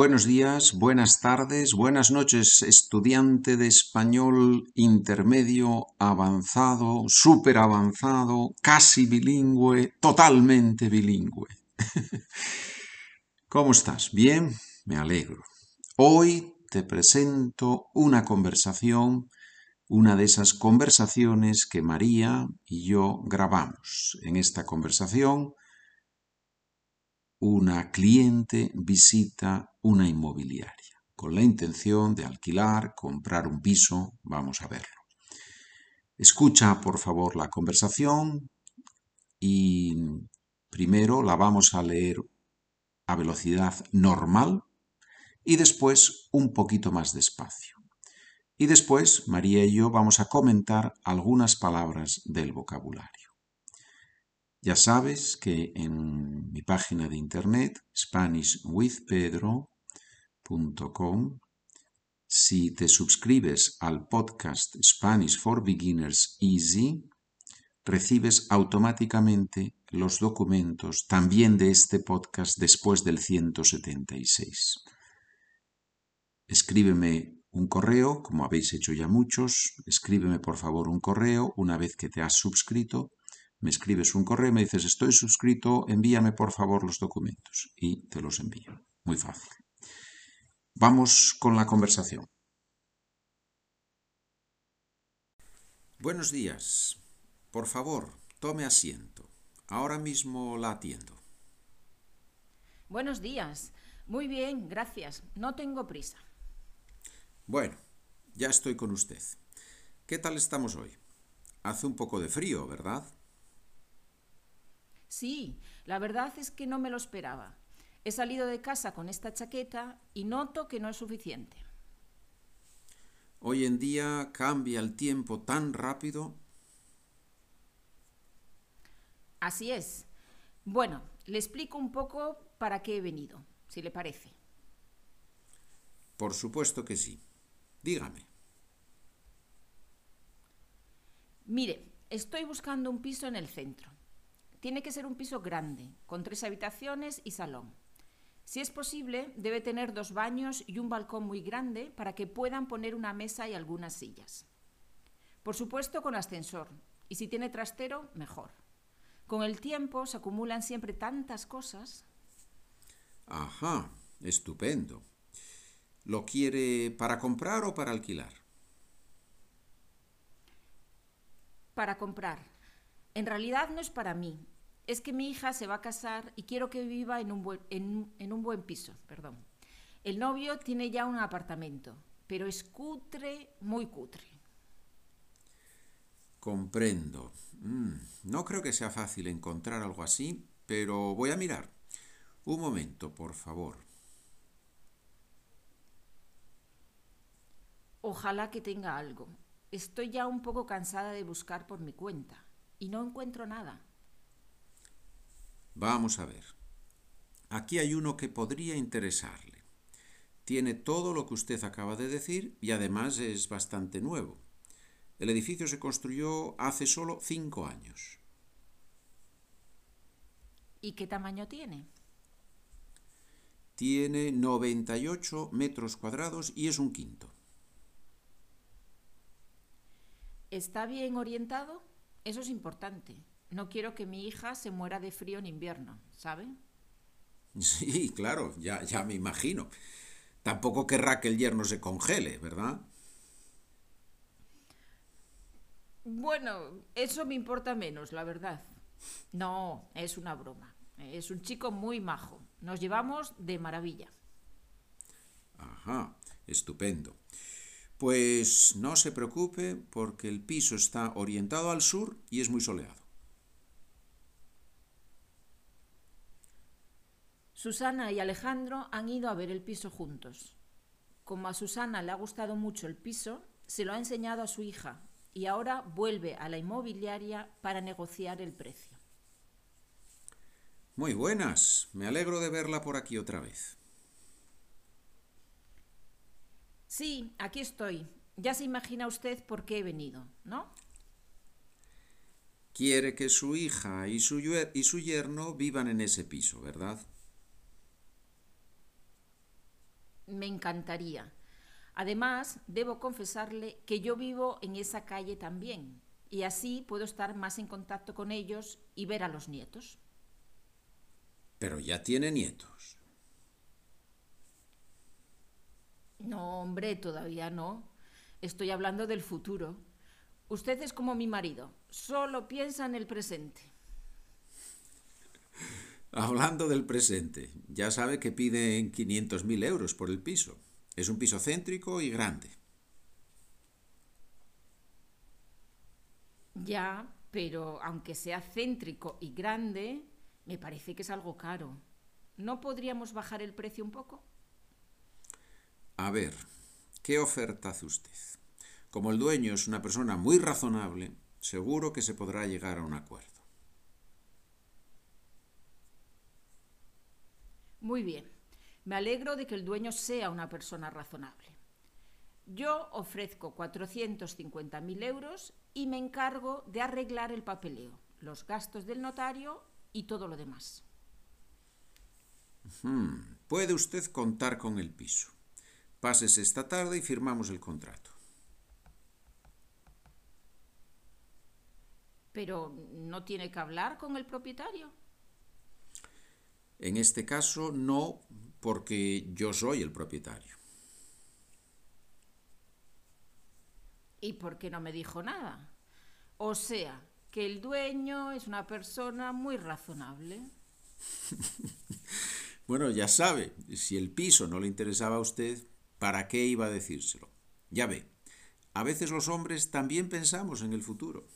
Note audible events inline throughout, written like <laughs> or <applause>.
Buenos días, buenas tardes, buenas noches, estudiante de español intermedio, avanzado, súper avanzado, casi bilingüe, totalmente bilingüe. <laughs> ¿Cómo estás? ¿Bien? Me alegro. Hoy te presento una conversación, una de esas conversaciones que María y yo grabamos. En esta conversación una cliente visita una inmobiliaria con la intención de alquilar, comprar un piso, vamos a verlo. Escucha, por favor, la conversación y primero la vamos a leer a velocidad normal y después un poquito más despacio. Y después María y yo vamos a comentar algunas palabras del vocabulario. Ya sabes que en mi página de internet, SpanishWithPedro.com, si te suscribes al podcast Spanish for Beginners Easy, recibes automáticamente los documentos también de este podcast después del 176. Escríbeme un correo, como habéis hecho ya muchos, escríbeme por favor un correo una vez que te has suscrito me escribes un correo, me dices estoy suscrito, envíame por favor los documentos y te los envío. Muy fácil. Vamos con la conversación. Buenos días. Por favor, tome asiento. Ahora mismo la atiendo. Buenos días. Muy bien, gracias. No tengo prisa. Bueno, ya estoy con usted. ¿Qué tal estamos hoy? Hace un poco de frío, ¿verdad? Sí, la verdad es que no me lo esperaba. He salido de casa con esta chaqueta y noto que no es suficiente. Hoy en día cambia el tiempo tan rápido. Así es. Bueno, le explico un poco para qué he venido, si le parece. Por supuesto que sí. Dígame. Mire, estoy buscando un piso en el centro. Tiene que ser un piso grande, con tres habitaciones y salón. Si es posible, debe tener dos baños y un balcón muy grande para que puedan poner una mesa y algunas sillas. Por supuesto con ascensor, y si tiene trastero, mejor. Con el tiempo se acumulan siempre tantas cosas. Ajá, estupendo. ¿Lo quiere para comprar o para alquilar? Para comprar. En realidad no es para mí, es que mi hija se va a casar y quiero que viva en un buen, en, un buen piso. Perdón. El novio tiene ya un apartamento, pero es cutre, muy cutre. Comprendo. Mm, no creo que sea fácil encontrar algo así, pero voy a mirar. Un momento, por favor. Ojalá que tenga algo. Estoy ya un poco cansada de buscar por mi cuenta y no encuentro nada. Vamos a ver. Aquí hay uno que podría interesarle. Tiene todo lo que usted acaba de decir y además es bastante nuevo. El edificio se construyó hace solo cinco años. ¿Y qué tamaño tiene? Tiene 98 metros cuadrados y es un quinto. ¿Está bien orientado? Eso es importante. No quiero que mi hija se muera de frío en invierno, ¿sabe? Sí, claro, ya, ya me imagino. Tampoco querrá que el yerno se congele, ¿verdad? Bueno, eso me importa menos, la verdad. No, es una broma. Es un chico muy majo. Nos llevamos de maravilla. Ajá, estupendo. Pues no se preocupe porque el piso está orientado al sur y es muy soleado. Susana y Alejandro han ido a ver el piso juntos. Como a Susana le ha gustado mucho el piso, se lo ha enseñado a su hija y ahora vuelve a la inmobiliaria para negociar el precio. Muy buenas, me alegro de verla por aquí otra vez. Sí, aquí estoy. Ya se imagina usted por qué he venido, ¿no? Quiere que su hija y su, y su yerno vivan en ese piso, ¿verdad? Me encantaría. Además, debo confesarle que yo vivo en esa calle también, y así puedo estar más en contacto con ellos y ver a los nietos. Pero ya tiene nietos. No, hombre, todavía no. Estoy hablando del futuro. Usted es como mi marido, solo piensa en el presente. Hablando del presente, ya sabe que piden 500.000 euros por el piso. Es un piso céntrico y grande. Ya, pero aunque sea céntrico y grande, me parece que es algo caro. ¿No podríamos bajar el precio un poco? A ver, ¿qué oferta hace usted? Como el dueño es una persona muy razonable, seguro que se podrá llegar a un acuerdo. Muy bien. Me alegro de que el dueño sea una persona razonable. Yo ofrezco 450.000 euros y me encargo de arreglar el papeleo, los gastos del notario y todo lo demás. Hmm, puede usted contar con el piso. Pásese esta tarde y firmamos el contrato. Pero no tiene que hablar con el propietario. En este caso no, porque yo soy el propietario. ¿Y por qué no me dijo nada? O sea, que el dueño es una persona muy razonable. <laughs> bueno, ya sabe, si el piso no le interesaba a usted, ¿para qué iba a decírselo? Ya ve, a veces los hombres también pensamos en el futuro.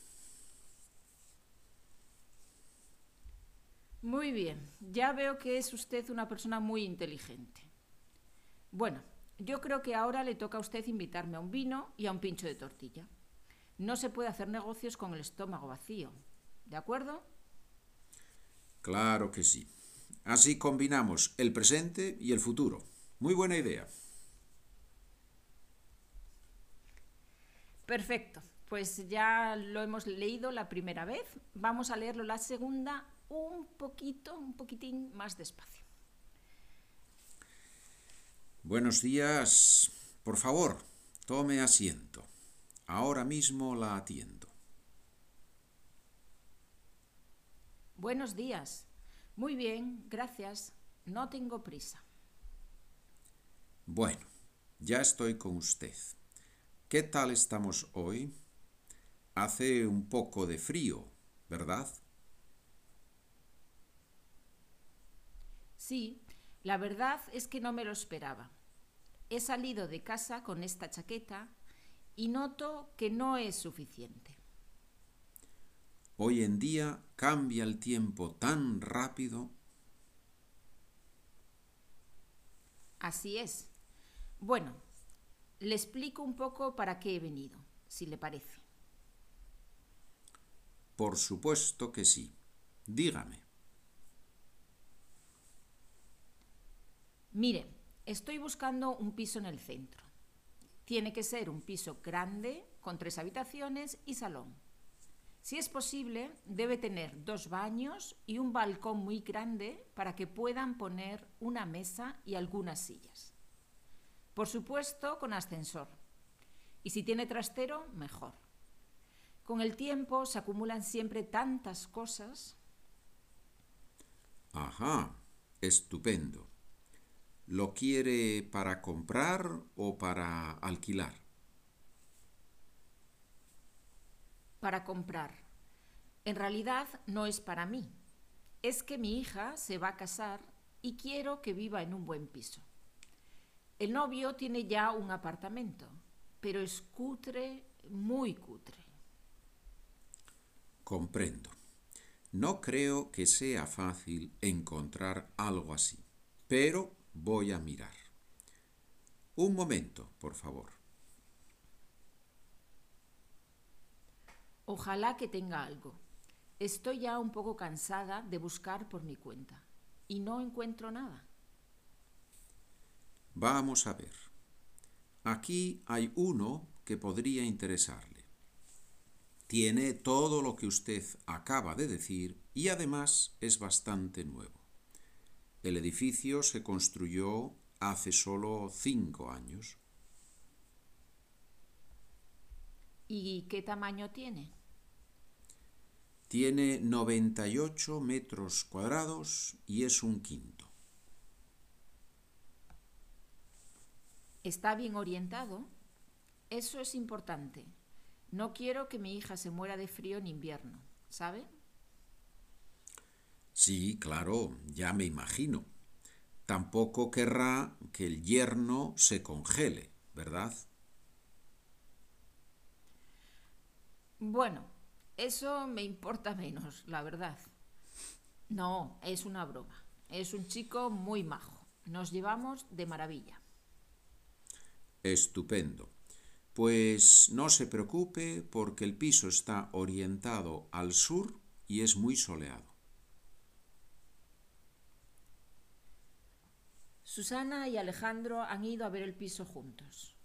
Muy bien, ya veo que es usted una persona muy inteligente. Bueno, yo creo que ahora le toca a usted invitarme a un vino y a un pincho de tortilla. No se puede hacer negocios con el estómago vacío. ¿De acuerdo? Claro que sí. Así combinamos el presente y el futuro. Muy buena idea. Perfecto. Pues ya lo hemos leído la primera vez. Vamos a leerlo la segunda un poquito, un poquitín más despacio. Buenos días. Por favor, tome asiento. Ahora mismo la atiendo. Buenos días. Muy bien, gracias. No tengo prisa. Bueno, ya estoy con usted. ¿Qué tal estamos hoy? Hace un poco de frío, ¿verdad? Sí, la verdad es que no me lo esperaba. He salido de casa con esta chaqueta y noto que no es suficiente. Hoy en día cambia el tiempo tan rápido. Así es. Bueno, le explico un poco para qué he venido, si le parece. Por supuesto que sí. Dígame. Mire, estoy buscando un piso en el centro. Tiene que ser un piso grande, con tres habitaciones y salón. Si es posible, debe tener dos baños y un balcón muy grande para que puedan poner una mesa y algunas sillas. Por supuesto, con ascensor. Y si tiene trastero, mejor. Con el tiempo se acumulan siempre tantas cosas. Ajá, estupendo. ¿Lo quiere para comprar o para alquilar? Para comprar. En realidad no es para mí. Es que mi hija se va a casar y quiero que viva en un buen piso. El novio tiene ya un apartamento, pero es cutre, muy cutre. Comprendo. No creo que sea fácil encontrar algo así, pero Voy a mirar. Un momento, por favor. Ojalá que tenga algo. Estoy ya un poco cansada de buscar por mi cuenta y no encuentro nada. Vamos a ver. Aquí hay uno que podría interesarle. Tiene todo lo que usted acaba de decir y además es bastante nuevo. El edificio se construyó hace solo cinco años. ¿Y qué tamaño tiene? Tiene 98 metros cuadrados y es un quinto. ¿Está bien orientado? Eso es importante. No quiero que mi hija se muera de frío en invierno, ¿sabe? Sí, claro, ya me imagino. Tampoco querrá que el yerno se congele, ¿verdad? Bueno, eso me importa <laughs> menos, la verdad. No, es una broma. Es un chico muy majo. Nos llevamos de maravilla. Estupendo. Pues no se preocupe porque el piso está orientado al sur y es muy soleado. Susana y Alejandro han ido a ver el piso juntos.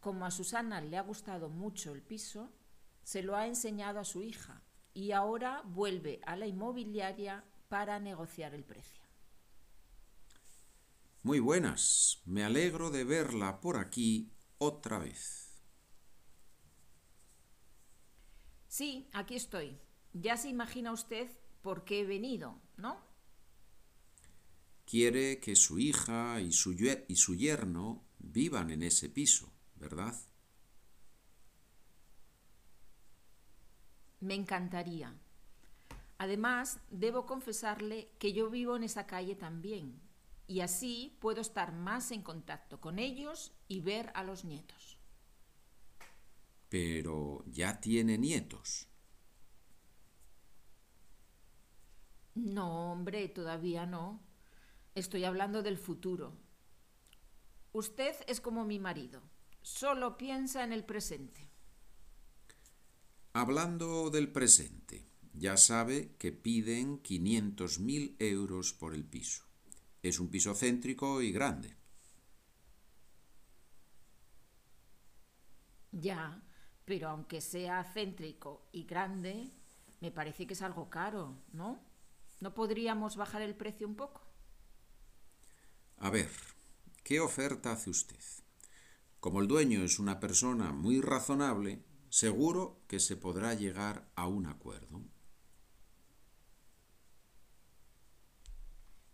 Como a Susana le ha gustado mucho el piso, se lo ha enseñado a su hija y ahora vuelve a la inmobiliaria para negociar el precio. Muy buenas, me alegro de verla por aquí otra vez. Sí, aquí estoy. Ya se imagina usted por qué he venido, ¿no? Quiere que su hija y su, y su yerno vivan en ese piso, ¿verdad? Me encantaría. Además, debo confesarle que yo vivo en esa calle también, y así puedo estar más en contacto con ellos y ver a los nietos. Pero ya tiene nietos. No, hombre, todavía no. Estoy hablando del futuro. Usted es como mi marido, solo piensa en el presente. Hablando del presente, ya sabe que piden 500.000 euros por el piso. Es un piso céntrico y grande. Ya, pero aunque sea céntrico y grande, me parece que es algo caro, ¿no? ¿No podríamos bajar el precio un poco? A ver, ¿qué oferta hace usted? Como el dueño es una persona muy razonable, seguro que se podrá llegar a un acuerdo.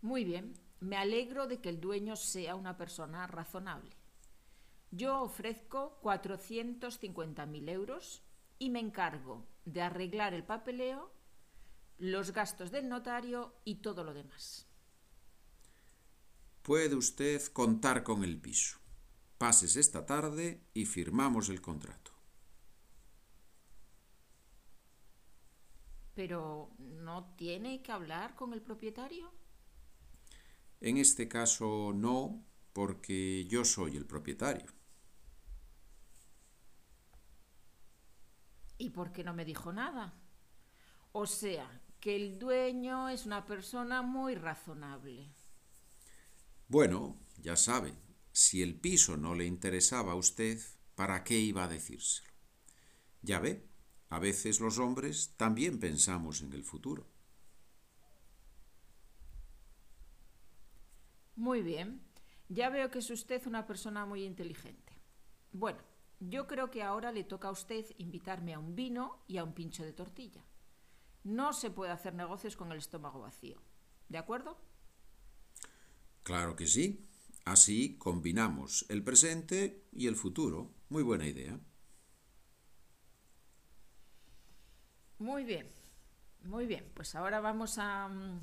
Muy bien, me alegro de que el dueño sea una persona razonable. Yo ofrezco 450.000 euros y me encargo de arreglar el papeleo, los gastos del notario y todo lo demás. Puede usted contar con el piso. Pases esta tarde y firmamos el contrato. Pero ¿no tiene que hablar con el propietario? En este caso no, porque yo soy el propietario. ¿Y por qué no me dijo nada? O sea, que el dueño es una persona muy razonable. Bueno, ya sabe, si el piso no le interesaba a usted, ¿para qué iba a decírselo? Ya ve, a veces los hombres también pensamos en el futuro. Muy bien. Ya veo que es usted una persona muy inteligente. Bueno, yo creo que ahora le toca a usted invitarme a un vino y a un pincho de tortilla. No se puede hacer negocios con el estómago vacío. ¿De acuerdo? Claro que sí. Así combinamos el presente y el futuro. Muy buena idea. Muy bien, muy bien. Pues ahora vamos a, mm,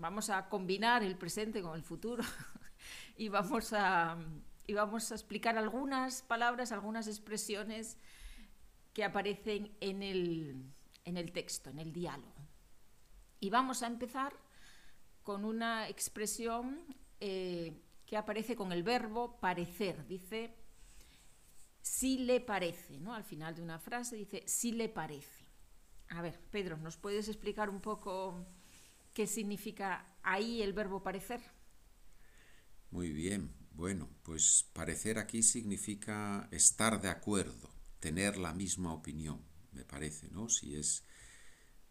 vamos a combinar el presente con el futuro <laughs> y, vamos a, y vamos a explicar algunas palabras, algunas expresiones que aparecen en el, en el texto, en el diálogo. Y vamos a empezar con una expresión eh, que aparece con el verbo parecer. Dice, si le parece, ¿no? Al final de una frase dice, si le parece. A ver, Pedro, ¿nos puedes explicar un poco qué significa ahí el verbo parecer? Muy bien, bueno, pues parecer aquí significa estar de acuerdo, tener la misma opinión, me parece, ¿no? Si es,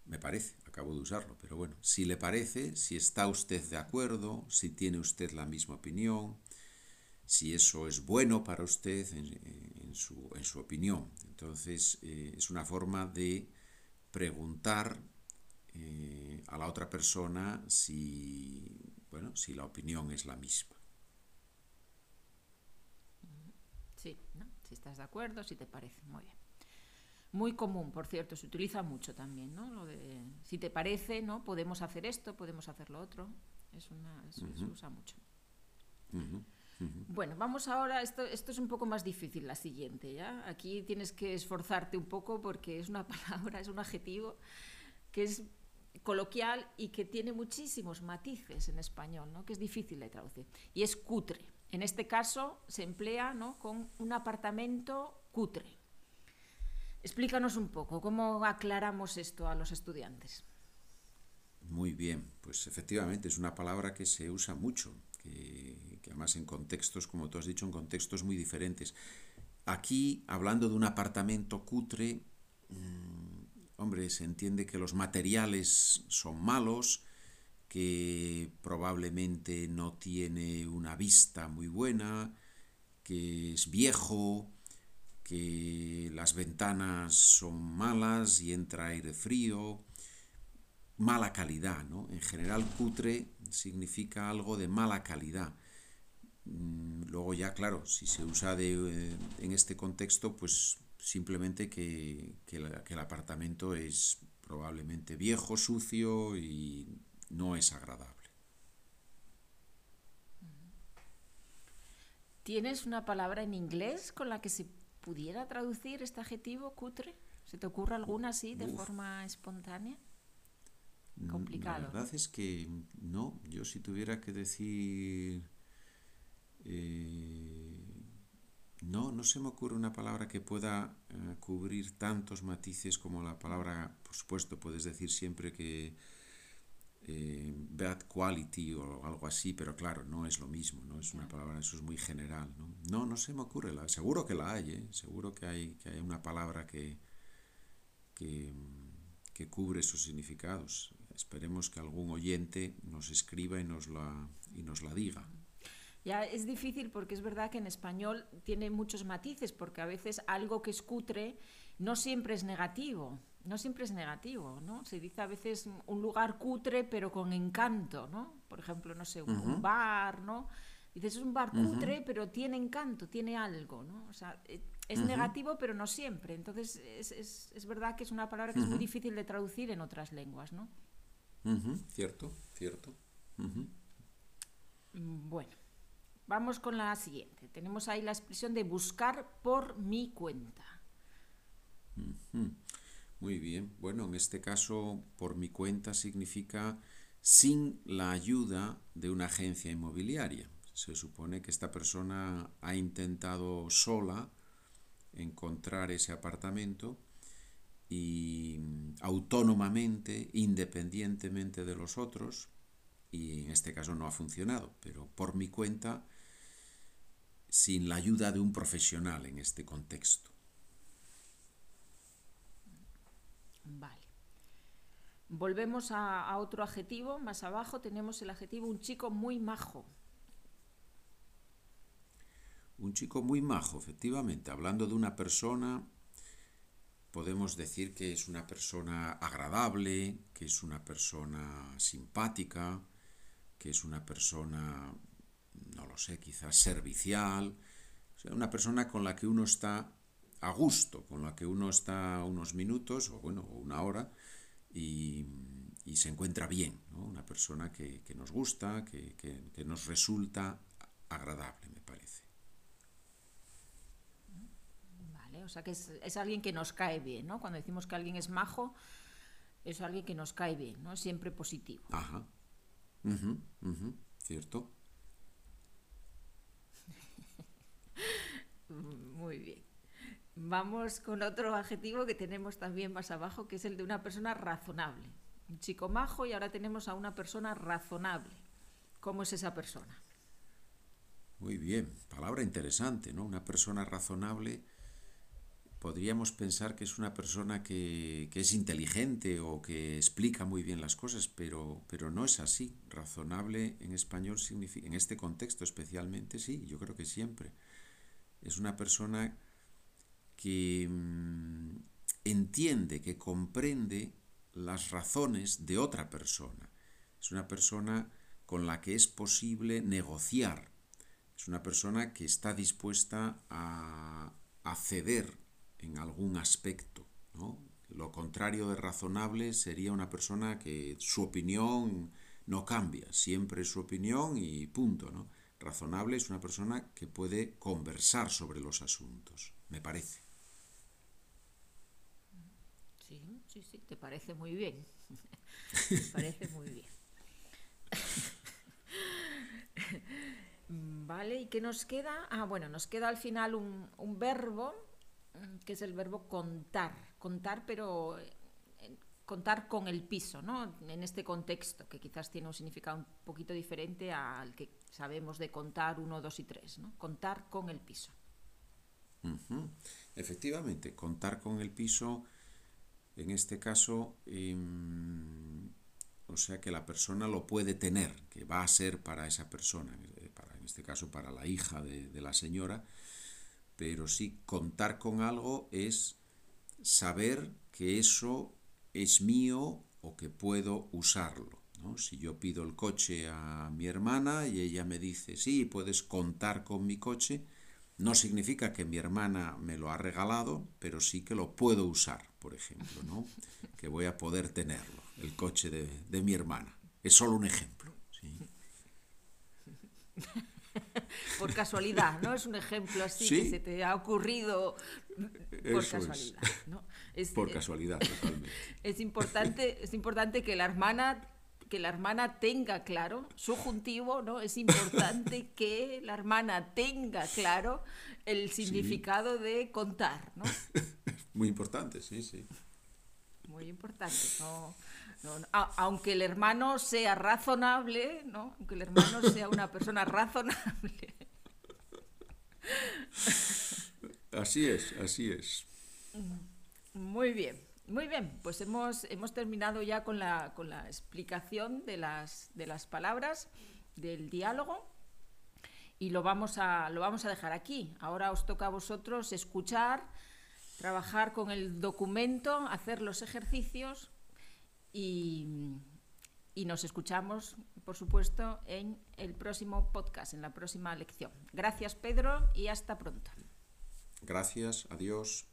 me parece, acabo de usarlo, pero bueno, si le parece, si está usted de acuerdo, si tiene usted la misma opinión, si eso es bueno para usted en, su, en su, opinión. Entonces, eh, es una forma de preguntar eh, a la otra persona si, bueno, si la opinión es la misma. Sí, ¿no? si estás de acuerdo, si te parece. Muy bien. Muy común, por cierto, se utiliza mucho también, ¿no? Lo de si te parece, ¿no? Podemos hacer esto, podemos hacer lo otro. Es una, se usa mucho. Bueno, vamos ahora, esto, esto es un poco más difícil, la siguiente, ¿ya? Aquí tienes que esforzarte un poco porque es una <laughs> palabra, es un adjetivo que es coloquial y que tiene muchísimos matices en español, ¿no? que es difícil de traducir. Y es cutre. En este caso se emplea ¿no? con un apartamento cutre. Explícanos un poco, ¿cómo aclaramos esto a los estudiantes? Muy bien, pues efectivamente es una palabra que se usa mucho, que, además en contextos, como tú has dicho, en contextos muy diferentes. Aquí, hablando de un apartamento cutre, mm, hombre, se entiende que los materiales son malos, que probablemente no tiene una vista muy buena, que es viejo, que las ventanas son malas y entra aire frío, mala calidad, ¿no? En general cutre significa algo de mala calidad. Mm, luego ya, claro, si se usa de, eh, en este contexto, pues simplemente que, el apartamento es probablemente viejo, sucio y no es agradable. ¿Tienes una palabra en inglés con la que se pudiera traducir este adjetivo cutre? ¿Se te ocurre alguna así de forma espontánea? complicado. La verdad es que no, yo si tuviera que decir... Eh, no, no se me ocurre una palabra que pueda eh, cubrir tantos matices como la palabra, por supuesto, puedes decir siempre que eh, bad quality o algo así, pero claro, no es lo mismo, no es una palabra, eso es muy general. No, no, no se me ocurre, la, seguro que la hay, seguro que hay, que hay una palabra que, que, que cubre esos significados. Esperemos que algún oyente nos escriba y nos la, y nos la diga. Ya es difícil porque es verdad que en español tiene muchos matices, porque a veces algo que es cutre no siempre es negativo, no siempre es negativo, ¿no? Se dice a veces un lugar cutre pero con encanto, ¿no? Por ejemplo, no sé, un, bar, ¿no? Dices, es un bar cutre pero tiene encanto, tiene algo, ¿no? O sea, e, es negativo pero no siempre. Entonces es, es, es, verdad que es una palabra que es muy difícil de traducir en otras lenguas, ¿no? Cierto, cierto. Bueno, vamos con la siguiente. Tenemos ahí la expresión de buscar por mi cuenta. Muy bien. Bueno, en este caso, por mi cuenta significa sin la ayuda de una agencia inmobiliaria. Se supone que esta persona ha intentado sola encontrar ese apartamento y autónomamente, independientemente de los otros, y en este caso no ha funcionado, pero por mi cuenta, sin la ayuda de un profesional en este contexto. Vale. Volvemos a, a, otro adjetivo. Más abajo tenemos el adjetivo un chico muy majo. Un chico muy majo, efectivamente, hablando de una persona podemos decir que es una persona agradable, que es una persona simpática, que es una persona, sé, quizás servicial, o sea, una persona con la que uno está a gusto, con la que uno está unos minutos o bueno, una hora y, se encuentra bien, una persona que, nos gusta, que, que nos resulta agradable, me parece. O sea, que es, alguien que nos cae bien, ¿no? Cuando decimos que alguien es majo, es alguien que nos cae bien, ¿no? Siempre positivo. Ajá. Cierto. Muy bien. Vamos con otro adjetivo que tenemos también más abajo, que es el de una persona razonable. Un chico majo y ahora tenemos a una persona razonable. ¿Cómo es esa persona? Muy bien, palabra interesante, ¿no? Una persona razonable podríamos pensar que es una persona que, es inteligente o que explica muy bien las cosas, pero, pero no es así. Razonable en español significa, en este contexto especialmente, sí, yo creo que siempre. Es una persona que mmm, entiende, que comprende las razones de otra persona. Es una persona con la que es posible negociar. Es una persona que está dispuesta a, a ceder en algún aspecto. ¿no? Lo contrario de razonable sería una persona que su opinión no cambia, siempre su opinión y punto. ¿no? Razonable es una persona que puede conversar sobre los asuntos, me parece. Sí, sí, sí, te parece muy bien. <laughs> te parece muy bien. vale, ¿y qué nos queda? Ah, bueno, nos queda al final un, un verbo que es el verbo contar, contar pero contar con el piso, ¿no? En este contexto, que quizás tiene un significado un poquito diferente al que sabemos de contar uno, dos y tres, ¿no? Contar con el piso. Uh. Efectivamente, contar con el piso, en este caso, eh, o sea que la persona lo puede tener, que va a ser para esa persona, eh, para, en este caso para la hija de la señora, pero sí contar con algo es saber que eso es mío o que puedo usarlo. ¿no? Si yo pido el coche a mi hermana y ella me dice, sí, puedes contar con mi coche, no significa que mi hermana me lo ha regalado, pero sí que lo puedo usar, por ejemplo, ¿no? que voy a poder tenerlo, el coche de, de mi hermana. Es solo un ejemplo. ¿sí? por casualidad, ¿no? Es un ejemplo así ¿Sí? que se te ha ocurrido por Eso casualidad. ¿no? Es, Por eh, casualidad, totalmente. <laughs> Es importante, es importante que la hermana que la hermana tenga claro, subjuntivo, ¿no? Es importante <laughs> que la hermana tenga claro el significado de contar, ¿no? <laughs> Muy importante, sí, sí. Muy importante, ¿no? No, no, a- aunque el hermano sea razonable, ¿no? Aunque el hermano sea una persona razonable. Así es, así es. Muy bien, muy bien. Pues hemos, hemos terminado ya con la, con la explicación de las, de las palabras, del diálogo, y lo vamos, a, lo vamos a dejar aquí. Ahora os toca a vosotros escuchar, trabajar con el documento, hacer los ejercicios y, y nos escuchamos, por supuesto, en el próximo podcast, en la próxima lección. Gracias, Pedro, y hasta pronto. Gracias, adiós.